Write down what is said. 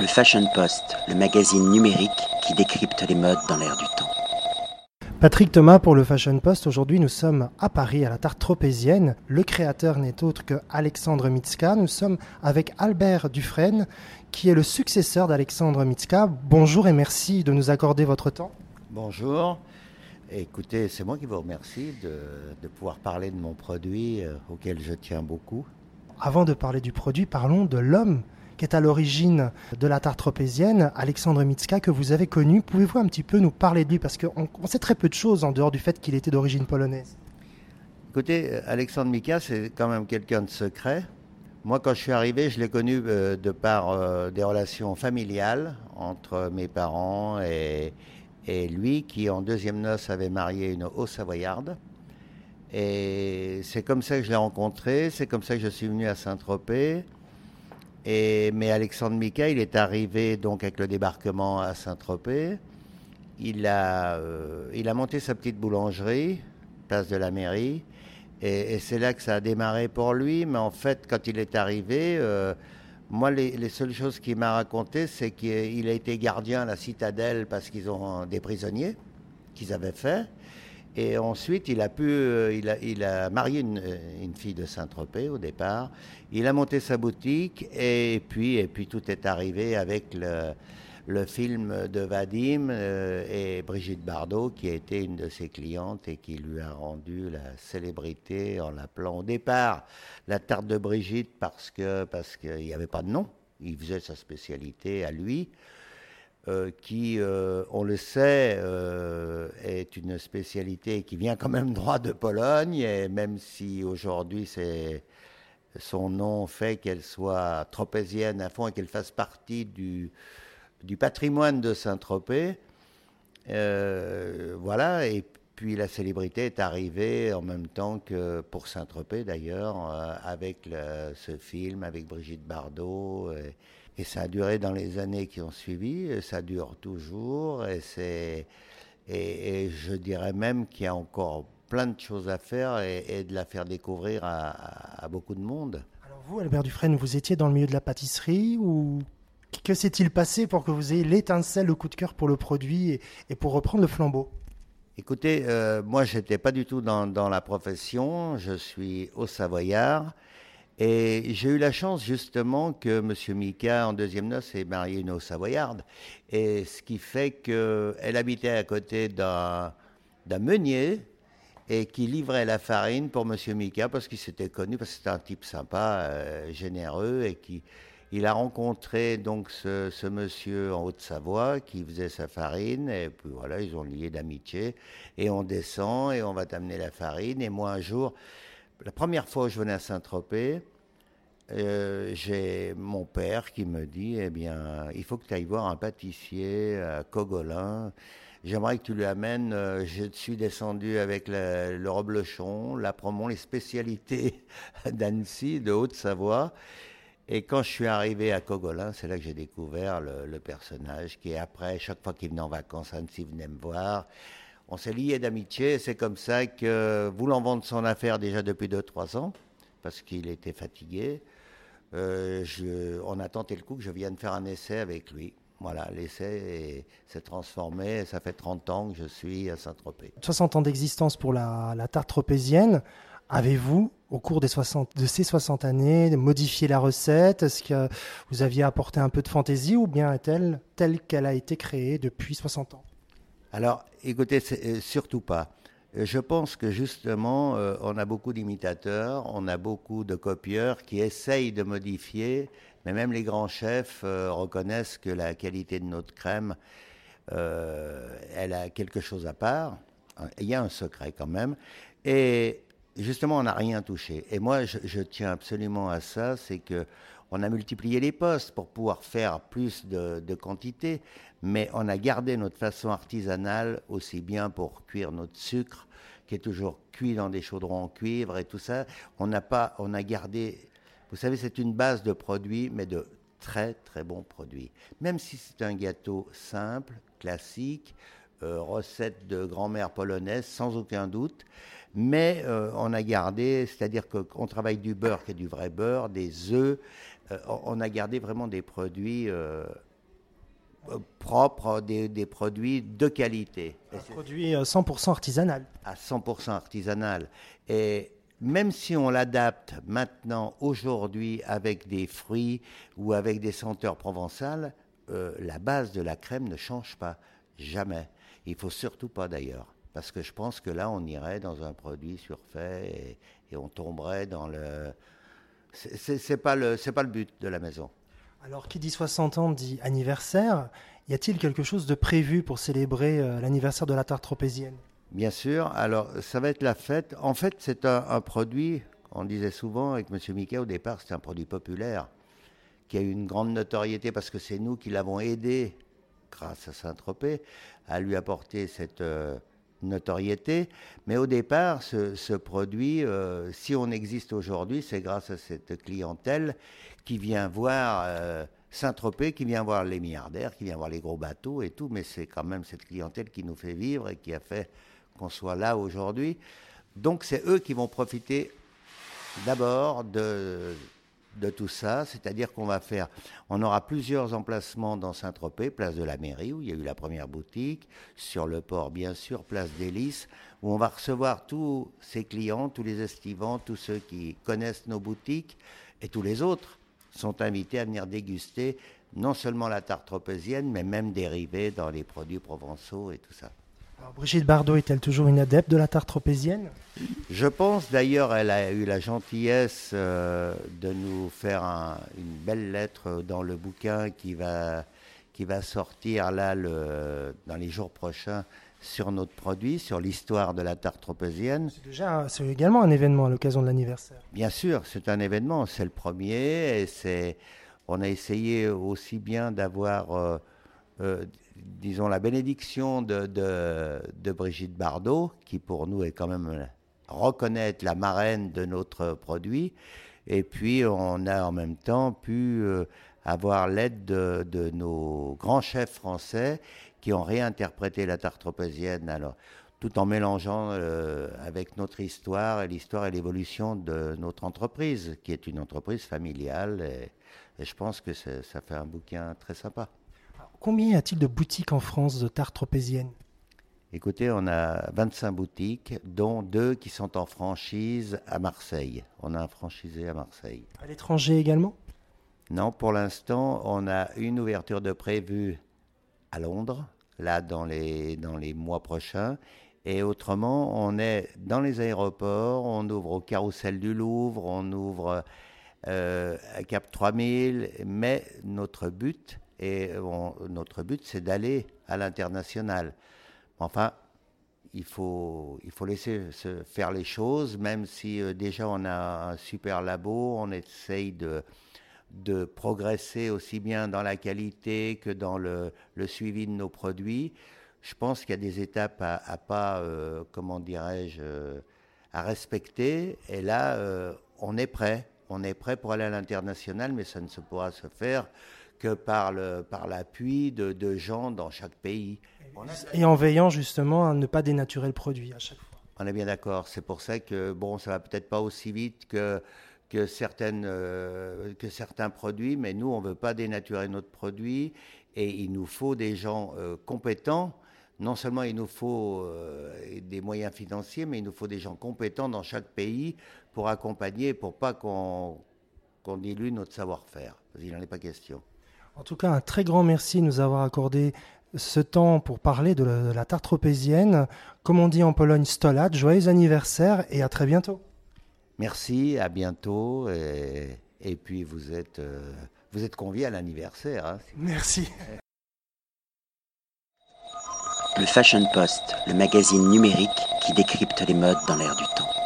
Le Fashion Post, le magazine numérique qui décrypte les modes dans l'air du temps. Patrick Thomas pour le Fashion Post. Aujourd'hui, nous sommes à Paris, à la Tarte Tropézienne. Le créateur n'est autre que Alexandre Mitska. Nous sommes avec Albert Dufresne, qui est le successeur d'Alexandre Mitska. Bonjour et merci de nous accorder votre temps. Bonjour. Écoutez, c'est moi qui vous remercie de, de pouvoir parler de mon produit euh, auquel je tiens beaucoup. Avant de parler du produit, parlons de l'homme qui est à l'origine de la tarte tropézienne, Alexandre Mitska, que vous avez connu. Pouvez-vous un petit peu nous parler de lui? Parce qu'on on sait très peu de choses en dehors du fait qu'il était d'origine polonaise. Écoutez, Alexandre Mika, c'est quand même quelqu'un de secret. Moi, quand je suis arrivé, je l'ai connu euh, de par euh, des relations familiales entre mes parents et, et lui, qui en deuxième noce avait marié une Haut-Savoyarde. Et c'est comme ça que je l'ai rencontré, c'est comme ça que je suis venu à Saint-Tropez. Mais Alexandre Mika, il est arrivé donc avec le débarquement à Saint-Tropez. Il a, euh, monté sa petite boulangerie, place de la mairie. Et, c'est là que ça a démarré pour lui. Mais en fait, quand il est arrivé, euh, moi, les, les, seules choses qu'il m'a racontées, c'est qu'il a été gardien à la citadelle parce qu'ils ont des prisonniers qu'ils avaient fait. Et ensuite, il a pu, euh, il a, il a marié une, une, fille de Saint-Tropez au départ. Il a monté sa boutique et puis, et puis tout est arrivé avec le, le film de Vadim euh, et Brigitte Bardot, qui a été une de ses clientes et qui lui a rendu la célébrité en l'appelant au départ la tarte de Brigitte parce que parce qu'il n'y avait pas de nom. Il faisait sa spécialité à lui. Euh, qui, euh, on le sait, euh, est une spécialité qui vient quand même droit de Pologne, et même si aujourd'hui son nom fait qu'elle soit tropézienne à fond et qu'elle fasse partie du, du patrimoine de Saint-Tropez, voilà, et puis la célébrité est arrivée en même temps que pour Saint-Tropez d'ailleurs, avec ce film, avec Brigitte Bardot. Et ça a duré dans les années qui ont suivi, ça dure toujours, et, c'est, et, et je dirais même qu'il y a encore plein de choses à faire et, et de la faire découvrir à, à, à, beaucoup de monde. Alors vous, Albert Dufresne, vous étiez dans le milieu de la pâtisserie ou que s'est-il passé pour que vous ayez l'étincelle, le coup de cœur pour le produit et, et pour reprendre le flambeau? Écoutez, euh, moi, je n'étais pas du tout dans, dans, la profession. Je suis au Savoyard. Et j'ai eu la chance justement que M. Mika, en deuxième noce, ait marié une Haut-Savoyarde. Et ce qui fait qu'elle habitait à côté d'un meunier et qui livrait la farine pour M. Mika parce qu'il s'était connu, parce que c'était un type sympa, euh, généreux et qui. Il a rencontré donc ce, ce monsieur en Haute-Savoie qui faisait sa farine et puis voilà, ils ont lié d'amitié et on descend et on va t'amener la farine et moi un jour, la première fois où je venais à Saint-Tropez, euh, j'ai mon père qui me dit Eh bien, il faut que tu ailles voir un pâtissier à Cogolin. J'aimerais que tu lui amènes. Euh, je suis descendu avec le, reblochon, la promont, les spécialités d'Annecy, de Haute-Savoie. Et quand je suis arrivé à Cogolin, c'est là que j'ai découvert le, le, personnage qui, après, chaque fois qu'il venait en vacances, Annecy venait me voir. On s'est liés d'amitié. C'est comme ça que, voulant vendre son affaire déjà depuis 2-3 ans, parce qu'il était fatigué, euh, on a tenté le coup que je vienne faire un essai avec lui. Voilà, l'essai s'est transformé. Ça fait 30 ans que je suis à Saint-Tropez. 60 ans d'existence pour la, la tarte tropézienne. Avez-vous, au cours des 60, de ces 60 années, modifié la recette? Est-ce que vous aviez apporté un peu de fantaisie ou bien est-elle telle qu'elle a été créée depuis 60 ans? Alors, écoutez, surtout pas. Je pense que justement, euh, on a beaucoup d'imitateurs, on a beaucoup de copieurs qui essayent de modifier, mais même les grands chefs euh, reconnaissent que la qualité de notre crème, euh, elle a quelque chose à part. Il y a un secret quand même. Et justement, on n'a rien touché. Et moi, je, je, tiens absolument à ça, c'est que on a multiplié les postes pour pouvoir faire plus de, de, quantité, mais on a gardé notre façon artisanale aussi bien pour cuire notre sucre, qui est toujours cuit dans des chaudrons en cuivre et tout ça. On n'a pas, on a gardé. Vous savez, c'est une base de produits, mais de très très bons produits. Même si c'est un gâteau simple, classique, euh, recette de grand-mère polonaise, sans aucun doute. Mais euh, on a gardé, c'est-à-dire qu'on travaille du beurre qui est du vrai beurre, des œufs, on a gardé vraiment des produits euh, propres, des, produits de qualité. Un produit 100% artisanal. À 100% artisanal. Et même si on l'adapte maintenant, aujourd'hui, avec des fruits ou avec des senteurs provençales, la base de la crème ne change pas. Jamais. Il faut surtout pas d'ailleurs. Parce que je pense que là, on irait dans un produit surfait et, on tomberait dans le. C'est pas le, c'est pas le but de la maison. Alors, qui dit 60 ans dit anniversaire. Y a-t-il quelque chose de prévu pour célébrer euh, l'anniversaire de la tarte tropézienne? Bien sûr. Alors, ça va être la fête. En fait, c'est un, produit, on disait souvent avec M. Mickey au départ, c'est un produit populaire qui a eu une grande notoriété parce que c'est nous qui l'avons aidé, grâce à Saint-Tropez, à lui apporter cette, euh, notoriété. Mais au départ, ce, produit, euh, si on existe aujourd'hui, c'est grâce à cette clientèle qui vient voir euh, Saint-Tropez, qui vient voir les milliardaires, qui vient voir les gros bateaux et tout. Mais c'est quand même cette clientèle qui nous fait vivre et qui a fait qu'on soit là aujourd'hui. Donc c'est eux qui vont profiter d'abord de, de tout ça, c'est-à-dire qu'on va faire, on aura plusieurs emplacements dans Saint-Tropez, place de la mairie où il y a eu la première boutique, sur le port bien sûr, place d'Hélice, où on va recevoir tous ces clients, tous les estivants, tous ceux qui connaissent nos boutiques et tous les autres sont invités à venir déguster non seulement la tarte tropézienne, mais même dérivés dans les produits provençaux et tout ça. Brigitte Bardot est-elle toujours une adepte de la tarte tropézienne? Je pense d'ailleurs, elle a eu la gentillesse euh, de nous faire une belle lettre dans le bouquin qui va, qui va sortir là le, dans les jours prochains sur notre produit, sur l'histoire de la tarte tropézienne. C'est déjà, c'est également un événement à l'occasion de l'anniversaire. Bien sûr, c'est un événement, c'est le premier et c'est, on a essayé aussi bien d'avoir euh, euh, disons, la bénédiction de, de, Brigitte Bardot, qui pour nous est quand même reconnaître la marraine de notre produit. Et puis, on a en même temps pu euh, avoir l'aide de, nos grands chefs français qui ont réinterprété la tarte tropézienne, alors, tout en mélangeant euh, avec notre histoire et l'histoire et l'évolution de notre entreprise, qui est une entreprise familiale. Et je pense que ça fait un bouquin très sympa. Combien y a-t-il de boutiques en France de tarte tropézienne Écoutez, on a 25 boutiques, dont deux qui sont en franchise à Marseille. On a un franchisé à Marseille. À l'étranger également? Non, pour l'instant, on a une ouverture de prévue à Londres, là dans les, dans les mois prochains. Et autrement, on est dans les aéroports, on ouvre au Carrousel du Louvre, on ouvre euh, à Cap 3000, mais notre but, et notre but, c'est d'aller à l'international. Enfin, il faut, il faut laisser se faire les choses, même si euh, déjà on a un super labo, on essaye de, de progresser aussi bien dans la qualité que dans le, le suivi de nos produits. Je pense qu'il y a des étapes à, pas, euh, comment dirais-je, euh, à respecter. Et là, on est prêt. On est prêt pour aller à l'international, mais ça ne se pourra se faire que par, le, par l'appui de, de, gens dans chaque pays. Et en veillant justement à ne pas dénaturer le produit à chaque fois. On est bien d'accord. C'est pour ça que bon, ça va peut-être pas aussi vite que que, certaines, euh, que certains produits, mais nous, on ne veut pas dénaturer notre produit et il nous faut des gens euh, compétents. Non seulement il nous faut euh, des moyens financiers, mais il nous faut des gens compétents dans chaque pays pour accompagner, pour pas qu'on qu'on dilue notre savoir-faire. Il n'en est pas question. En tout cas, un très grand merci de nous avoir accordé ce temps pour parler de la, tarte tropézienne. Comme on dit en Pologne, stolat, joyeux anniversaire et à très bientôt. Merci, à bientôt. Et, puis vous êtes, euh, vous êtes conviés à l'anniversaire. Hein. Merci. Le Fashion Post, le magazine numérique qui décrypte les modes dans l'air du temps.